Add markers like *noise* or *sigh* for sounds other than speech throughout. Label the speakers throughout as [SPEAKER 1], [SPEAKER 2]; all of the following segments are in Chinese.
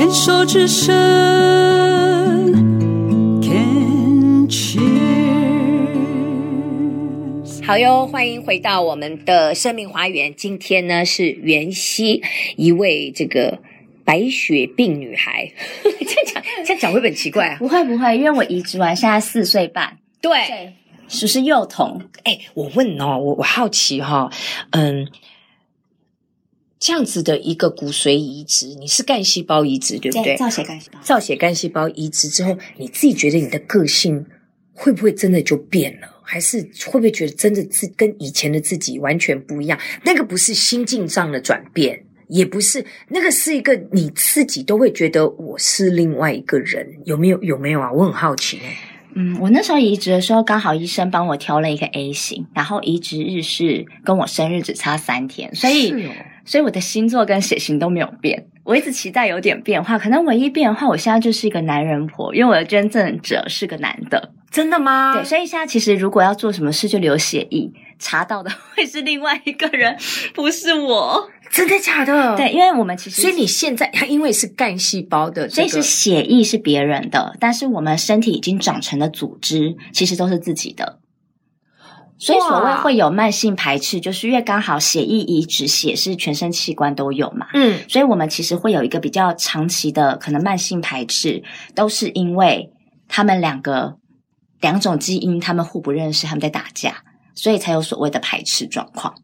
[SPEAKER 1] 牵手之声，Can cheers。
[SPEAKER 2] 好哟，欢迎回到我们的生命花园。今天呢是袁熙，一位这个白血病女孩。*laughs* 这样讲，这样讲会不会很奇怪啊？
[SPEAKER 3] 不会不会，因为我移植完，现在四岁半。
[SPEAKER 2] 对，
[SPEAKER 3] 属是幼童。
[SPEAKER 2] 哎，我问哦，我我好奇哈、哦，嗯。这样子的一个骨髓移植，你是干细胞移植，对不对？
[SPEAKER 3] 造血干细胞。
[SPEAKER 2] 造血干细胞移植之后，你自己觉得你的个性会不会真的就变了？还是会不会觉得真的自跟以前的自己完全不一样？那个不是心境上的转变，也不是那个是一个你自己都会觉得我是另外一个人，有没有？有没有啊？我很好奇。
[SPEAKER 3] 嗯，我那时候移植的时候，刚好医生帮我挑了一个 A 型，然后移植日是跟我生日只差三天，所以。所以我的星座跟血型都没有变，我一直期待有点变化。可能唯一变化，我现在就是一个男人婆，因为我的捐赠者是个男的。
[SPEAKER 2] 真的吗？
[SPEAKER 3] 对，所以现在其实如果要做什么事，就留血液，查到的会是另外一个人，不是我。
[SPEAKER 2] 真的假的？
[SPEAKER 3] 对，因为我们其实，
[SPEAKER 2] 所以你现在它因为是干细胞的，
[SPEAKER 3] 所以是血液是别人的，但是我们身体已经长成的组织，其实都是自己的。所以所谓会有慢性排斥，就是因为刚好血液移植，血是全身器官都有嘛。嗯，所以我们其实会有一个比较长期的可能慢性排斥，都是因为他们两个两种基因他们互不认识，他们在打架，所以才有所谓的排斥状况。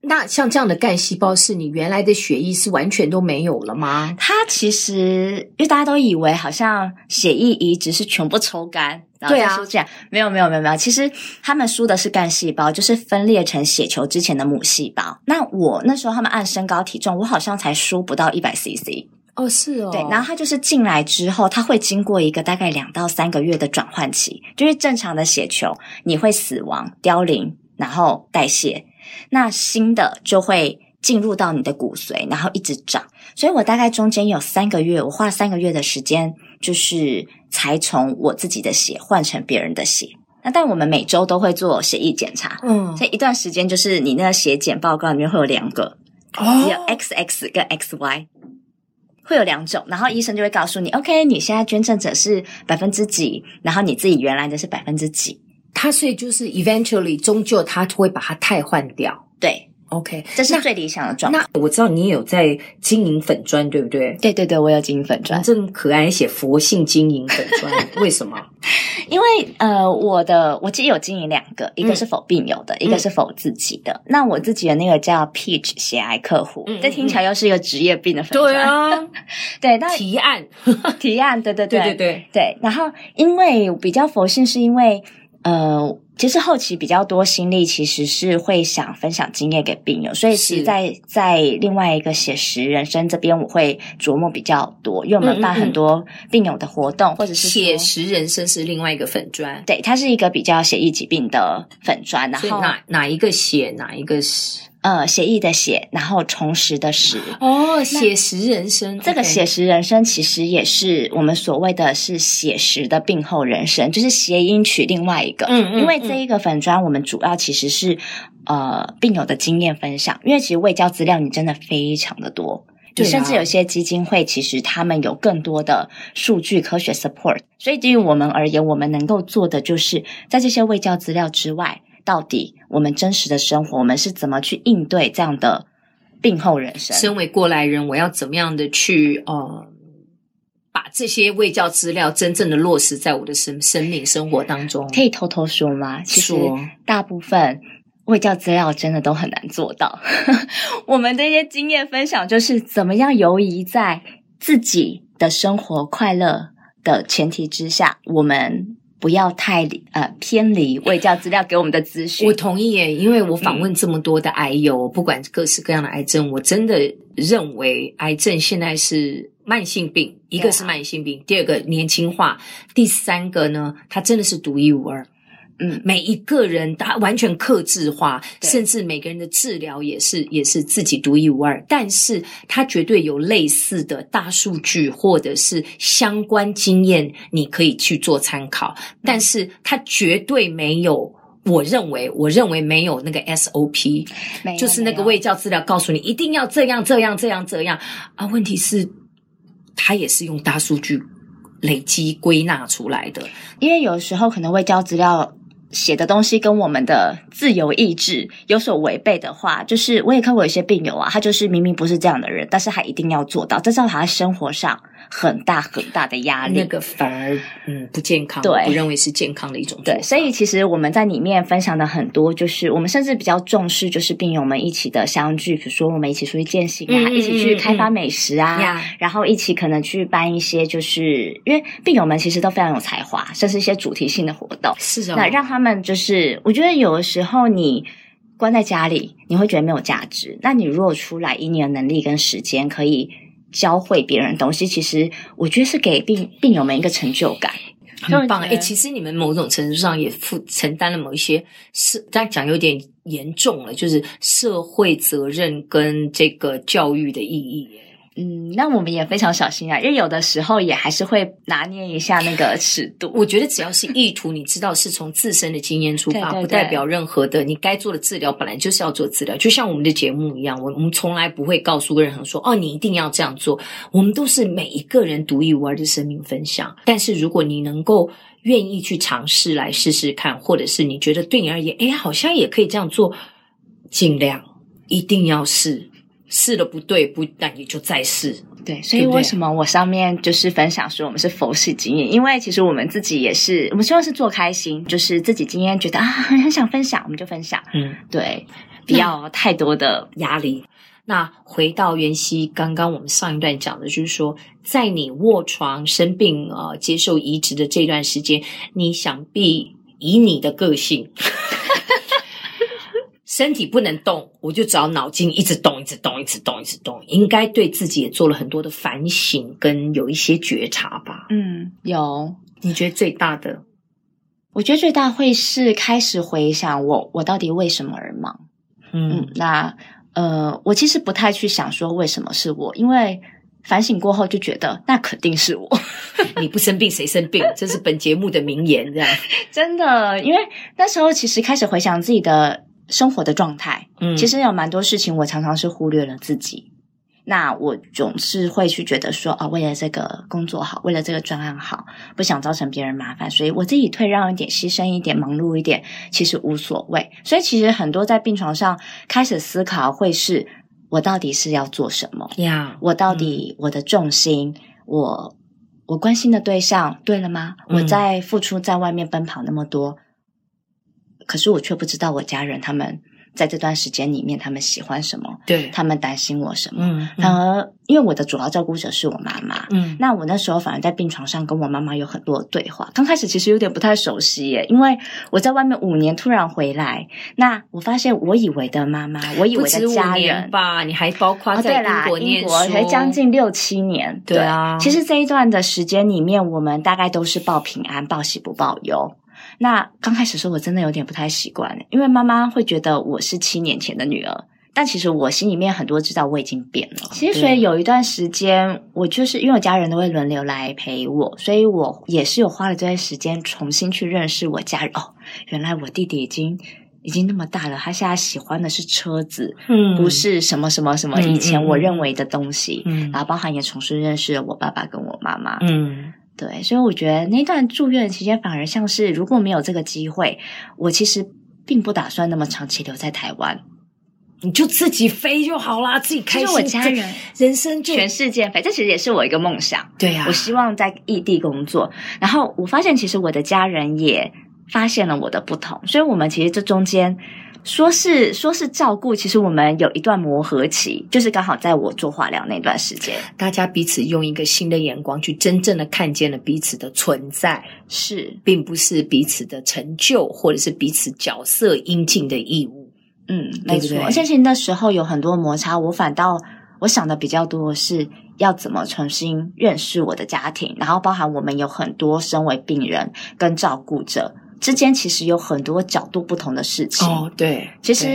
[SPEAKER 2] 那像这样的干细胞，是你原来的血液是完全都没有了吗？
[SPEAKER 3] 它其实因为大家都以为好像血液移植是全部抽干。对啊，这样没有没有没有没有，其实他们输的是干细胞，就是分裂成血球之前的母细胞。那我那时候他们按身高体重，我好像才输不到一百 CC。
[SPEAKER 2] 哦，是哦。
[SPEAKER 3] 对，然后它就是进来之后，它会经过一个大概两到三个月的转换期，就是正常的血球你会死亡凋零，然后代谢，那新的就会进入到你的骨髓，然后一直长。所以我大概中间有三个月，我花三个月的时间，就是。才从我自己的血换成别人的血。那但我们每周都会做血液检查，嗯，所以一段时间就是你那个血检报告里面会有两个，哦，有 XX 跟 XY，会有两种，然后医生就会告诉你，OK，你现在捐赠者是百分之几，然后你自己原来的是百分之几，
[SPEAKER 2] 他所以就是 eventually 终究他会把它汰换掉，
[SPEAKER 3] 对。
[SPEAKER 2] OK，
[SPEAKER 3] 这是最理想的状态。
[SPEAKER 2] 那我知道你也有在经营粉砖，对不对？
[SPEAKER 3] 对对对，我有经营粉砖，
[SPEAKER 2] 这么可爱，写佛性经营粉砖，*laughs* 为什么？
[SPEAKER 3] 因为呃，我的我其实有经营两个，一个是否病友的，嗯、一个是否自己的。那我自己的那个叫 Peach 血癌客户，嗯、这听起来又是一个职业病的粉专。对啊，*laughs* 对，那
[SPEAKER 2] 提案
[SPEAKER 3] 提案，对对对
[SPEAKER 2] 对对对
[SPEAKER 3] 对。然后因为比较佛性，是因为呃。其实后期比较多心力，其实是会想分享经验给病友，所以是在在另外一个写实人生这边，我会琢磨比较多，因为我们办很多病友的活动，嗯嗯嗯或者是
[SPEAKER 2] 写实人生是另外一个粉砖，
[SPEAKER 3] 对，它是一个比较写意疾病的粉砖，然后
[SPEAKER 2] 哪哪一个写，哪一个是。
[SPEAKER 3] 呃，写意的写，然后重拾的拾。
[SPEAKER 2] 哦，写实人生，
[SPEAKER 3] 这个写实人生其实也是我们所谓的是写实的病后人生，就是谐音取另外一个。嗯，嗯，因为这一个粉砖，我们主要其实是呃病友的经验分享，因为其实卫教资料你真的非常的多，就甚至有些基金会其实他们有更多的数据科学 support，所以对于我们而言，我们能够做的就是在这些卫教资料之外。到底我们真实的生活，我们是怎么去应对这样的病后人生？
[SPEAKER 2] 身为过来人，我要怎么样的去呃，把这些卫教资料真正的落实在我的生生命生活当中？
[SPEAKER 3] 可以偷偷说吗？其实大部分卫教资料真的都很难做到。*laughs* 我们这些经验分享，就是怎么样游移在自己的生活快乐的前提之下，我们。不要太呃偏离卫教资料给我们的资讯。
[SPEAKER 2] 我同意耶，因为我访问这么多的癌友，嗯、不管各式各样的癌症，我真的认为癌症现在是慢性病，一个是慢性病，啊、第二个年轻化，第三个呢，它真的是独一无二。嗯，每一个人他完全克制化，甚至每个人的治疗也是也是自己独一无二。但是，他绝对有类似的大数据或者是相关经验，你可以去做参考。嗯、但是，他绝对没有，我认为，我认为没有那个 SOP，就是那个卫教资料告诉你一定要这样这样这样这样啊。问题是。它也是用大数据累积归纳出来的。
[SPEAKER 3] 因为有时候可能会交资料。写的东西跟我们的自由意志有所违背的话，就是我也看过有些病友啊，他就是明明不是这样的人，但是他一定要做到，这造成他生活上很大很大的压力，
[SPEAKER 2] 那个反而嗯不健康，
[SPEAKER 3] 对，
[SPEAKER 2] 不认为是健康的一种
[SPEAKER 3] 对。所以其实我们在里面分享的很多，就是我们甚至比较重视，就是病友们一起的相聚，比如说我们一起出去践行啊，嗯、一起去开发美食啊、嗯，然后一起可能去办一些，就是因为病友们其实都非常有才华，甚至一些主题性的活动，
[SPEAKER 2] 是哦，
[SPEAKER 3] 那让他们就是，我觉得有的时候你关在家里，你会觉得没有价值，那你如果出来，以你的能力跟时间可以。教会别人东西，其实我觉得是给病病友们一个成就感，
[SPEAKER 2] 很棒。哎、欸，其实你们某种程度上也负承担了某一些是，这样讲有点严重了，就是社会责任跟这个教育的意义。
[SPEAKER 3] 嗯，那我们也非常小心啊，因为有的时候也还是会拿捏一下那个尺度。
[SPEAKER 2] 我觉得只要是意图，你知道是从自身的经验出发，对对对，不代表任何的。你该做的治疗本来就是要做治疗，就像我们的节目一样，我我们从来不会告诉任何人说哦，你一定要这样做。我们都是每一个人独一无二的生命分享。但是如果你能够愿意去尝试来试试看，或者是你觉得对你而言，哎，好像也可以这样做，尽量一定要试。试了不对，不，那你就再试。
[SPEAKER 3] 对，所以为什么我上面就是分享说我们是佛系经营？因为其实我们自己也是，我们希望是做开心，就是自己今天觉得啊很很想分享，我们就分享。嗯，对，不要太多的压力。
[SPEAKER 2] 那回到袁熙，刚刚我们上一段讲的就是说，在你卧床生病啊、呃，接受移植的这段时间，你想必以你的个性。身体不能动，我就只要脑筋一直动，一直动，一直动，一直动。应该对自己也做了很多的反省，跟有一些觉察吧。
[SPEAKER 3] 嗯，有。
[SPEAKER 2] 你觉得最大的？
[SPEAKER 3] 我觉得最大会是开始回想我，我到底为什么而忙？嗯，嗯那呃，我其实不太去想说为什么是我，因为反省过后就觉得那肯定是我。*laughs*
[SPEAKER 2] 你不生病谁生病？这是本节目的名言，这样 *laughs*
[SPEAKER 3] 真的。因为那时候其实开始回想自己的。生活的状态，嗯，其实有蛮多事情，我常常是忽略了自己。那我总是会去觉得说，啊，为了这个工作好，为了这个专案好，不想造成别人麻烦，所以我自己退让一点，牺牲一点，忙碌一点，其实无所谓。所以其实很多在病床上开始思考，会是我到底是要做什么
[SPEAKER 2] 呀
[SPEAKER 3] 我到底我的重心，嗯、我我关心的对象对了吗？嗯、我在付出，在外面奔跑那么多。可是我却不知道我家人他们在这段时间里面他们喜欢什么，
[SPEAKER 2] 对，
[SPEAKER 3] 他们担心我什么。
[SPEAKER 2] 嗯，嗯，
[SPEAKER 3] 反而因为我的主要照顾者是我妈妈，
[SPEAKER 2] 嗯，
[SPEAKER 3] 那我那时候反而在病床上跟我妈妈有很多的对话。刚开始其实有点不太熟悉耶，因为我在外面五年突然回来，那我发现我以为的妈妈，我以为的家人
[SPEAKER 2] 吧，你还包括在英国念书，
[SPEAKER 3] 哦、对啦，英国才将近六七年，
[SPEAKER 2] 对啊。
[SPEAKER 3] 其实这一段的时间里面，我们大概都是报平安、报喜不报忧。那刚开始的时候，我真的有点不太习惯，因为妈妈会觉得我是七年前的女儿，但其实我心里面很多知道我已经变了。其实所以有一段时间，我就是因为我家人都会轮流来陪我，所以我也是有花了这段时间重新去认识我家人。哦，原来我弟弟已经已经那么大了，他现在喜欢的是车子，嗯，不是什么什么什么以前我认为的东西，嗯，然后包含也重新认识了我爸爸跟我妈妈，
[SPEAKER 2] 嗯。
[SPEAKER 3] 对，所以我觉得那段住院期间反而像是，如果没有这个机会，我其实并不打算那么长期留在台湾，
[SPEAKER 2] 你就自己飞就好啦，自己开心。
[SPEAKER 3] 就是我家人，
[SPEAKER 2] 人生就
[SPEAKER 3] 全世界飞，这其实也是我一个梦想。
[SPEAKER 2] 对呀、啊，
[SPEAKER 3] 我希望在异地工作，然后我发现其实我的家人也发现了我的不同，所以我们其实这中间。说是说是照顾，其实我们有一段磨合期，就是刚好在我做化疗那段时间，
[SPEAKER 2] 大家彼此用一个新的眼光去真正的看见了彼此的存在，
[SPEAKER 3] 是，
[SPEAKER 2] 并不是彼此的成就，或者是彼此角色应尽的义务。
[SPEAKER 3] 嗯，没错。而且其实那时候有很多摩擦，我反倒我想的比较多的是要怎么重新认识我的家庭，然后包含我们有很多身为病人跟照顾者。之间其实有很多角度不同的事情
[SPEAKER 2] 哦，对，
[SPEAKER 3] 其实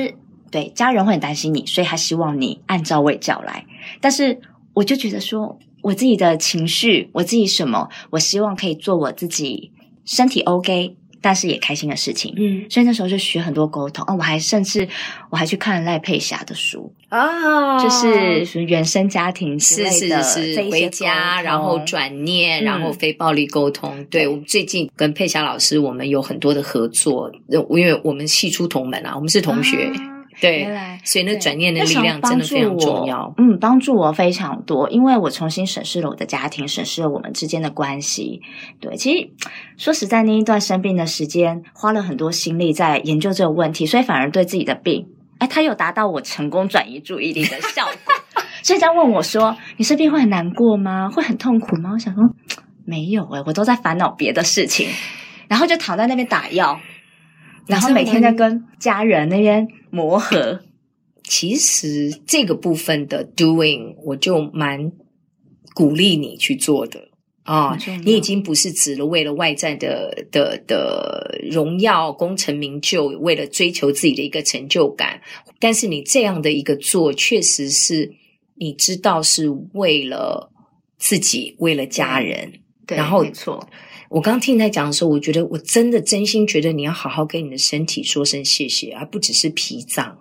[SPEAKER 3] 对，对家人会很担心你，所以他希望你按照位教来。但是我就觉得说，我自己的情绪，我自己什么，我希望可以做我自己身体 OK，但是也开心的事情。
[SPEAKER 2] 嗯，
[SPEAKER 3] 所以那时候就学很多沟通。哦，我还甚至我还去看了赖佩霞的书
[SPEAKER 2] 啊，
[SPEAKER 3] 就是什么原生家庭之类的
[SPEAKER 2] 是是是，回家然后转念，
[SPEAKER 3] 嗯、
[SPEAKER 2] 然后非暴力沟通。对，我们最近跟佩霞老师，我们有很多的合作，因为我们系出同门啊，我们是同学。啊对，所以那转念的力量真的非常重要。
[SPEAKER 3] 嗯，帮助我非常多，因为我重新审视了我的家庭，审视了我们之间的关系。对，其实说实在，那一段生病的时间，花了很多心力在研究这个问题，所以反而对自己的病，哎，它有达到我成功转移注意力的效果。*laughs* 所以这样问我说：“你生病会很难过吗？会很痛苦吗？”我想说，没有诶，我都在烦恼别的事情，然后就躺在那边打药。然后每天在跟家人那边磨合，
[SPEAKER 2] 其实这个部分的 doing，我就蛮鼓励你去做的啊。你已经不是只了为了外在的的的荣耀、功成名就，为了追求自己的一个成就感，但是你这样的一个做，确实是你知道是为了自己，为了家人，
[SPEAKER 3] 对，
[SPEAKER 2] 然后
[SPEAKER 3] 没错。
[SPEAKER 2] 我刚听你在讲的时候，我觉得我真的真心觉得你要好好跟你的身体说声谢谢，而不只是脾脏。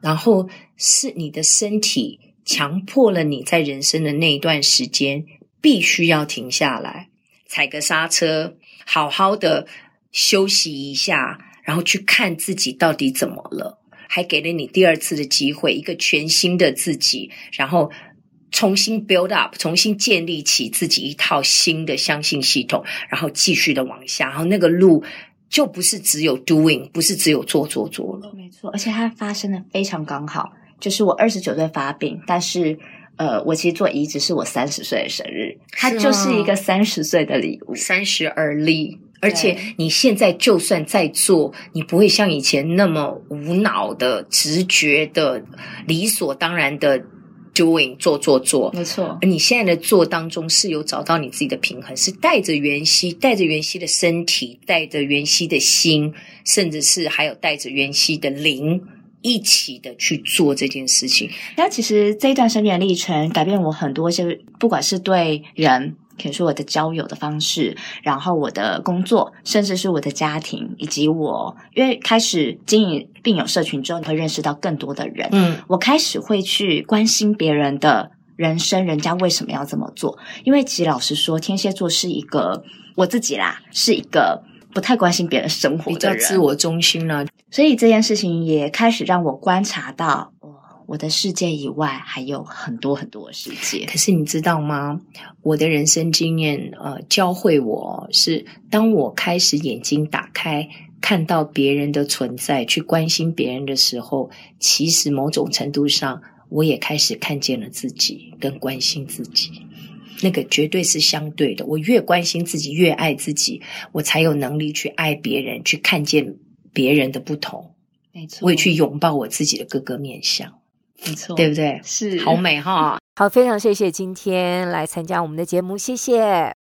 [SPEAKER 2] 然后是你的身体强迫了你在人生的那一段时间必须要停下来，踩个刹车，好好的休息一下，然后去看自己到底怎么了，还给了你第二次的机会，一个全新的自己，然后。重新 build up，重新建立起自己一套新的相信系统，然后继续的往下，然后那个路就不是只有 doing，不是只有做做做了。
[SPEAKER 3] 没错，而且它发生的非常刚好，就是我二十九岁发病，但是呃，我其实做移植是我三十岁的生日，它就是一个三十岁的礼物，
[SPEAKER 2] 三十而立。而且你现在就算在做，你不会像以前那么无脑的、直觉的、理所当然的。Doing 做做做，
[SPEAKER 3] 没错。
[SPEAKER 2] 而你现在的做当中是有找到你自己的平衡，是带着袁熙，带着袁熙的身体，带着袁熙的心，甚至是还有带着袁熙的灵一起的去做这件事情。
[SPEAKER 3] 那其实这一段生命的历程改变我很多，就是不管是对人。可以说我的交友的方式，然后我的工作，甚至是我的家庭，以及我，因为开始经营病友社群之后，你会认识到更多的人。
[SPEAKER 2] 嗯，
[SPEAKER 3] 我开始会去关心别人的人生，人家为什么要这么做？因为其实老实说，天蝎座是一个我自己啦，是一个不太关心别人生活的人，
[SPEAKER 2] 比较自我中心了。
[SPEAKER 3] 所以这件事情也开始让我观察到。我的世界以外还有很多很多的世界，
[SPEAKER 2] 可是你知道吗？我的人生经验，呃，教会我是，当我开始眼睛打开，看到别人的存在，去关心别人的时候，其实某种程度上，我也开始看见了自己，跟关心自己。那个绝对是相对的。我越关心自己，越爱自己，我才有能力去爱别人，去看见别人的不同。
[SPEAKER 3] 没错，
[SPEAKER 2] 我也去拥抱我自己的各个面向。
[SPEAKER 3] 没错，
[SPEAKER 2] 对不对？
[SPEAKER 3] 是，
[SPEAKER 2] 好美哈！
[SPEAKER 4] 好，非常谢谢今天来参加我们的节目，谢谢。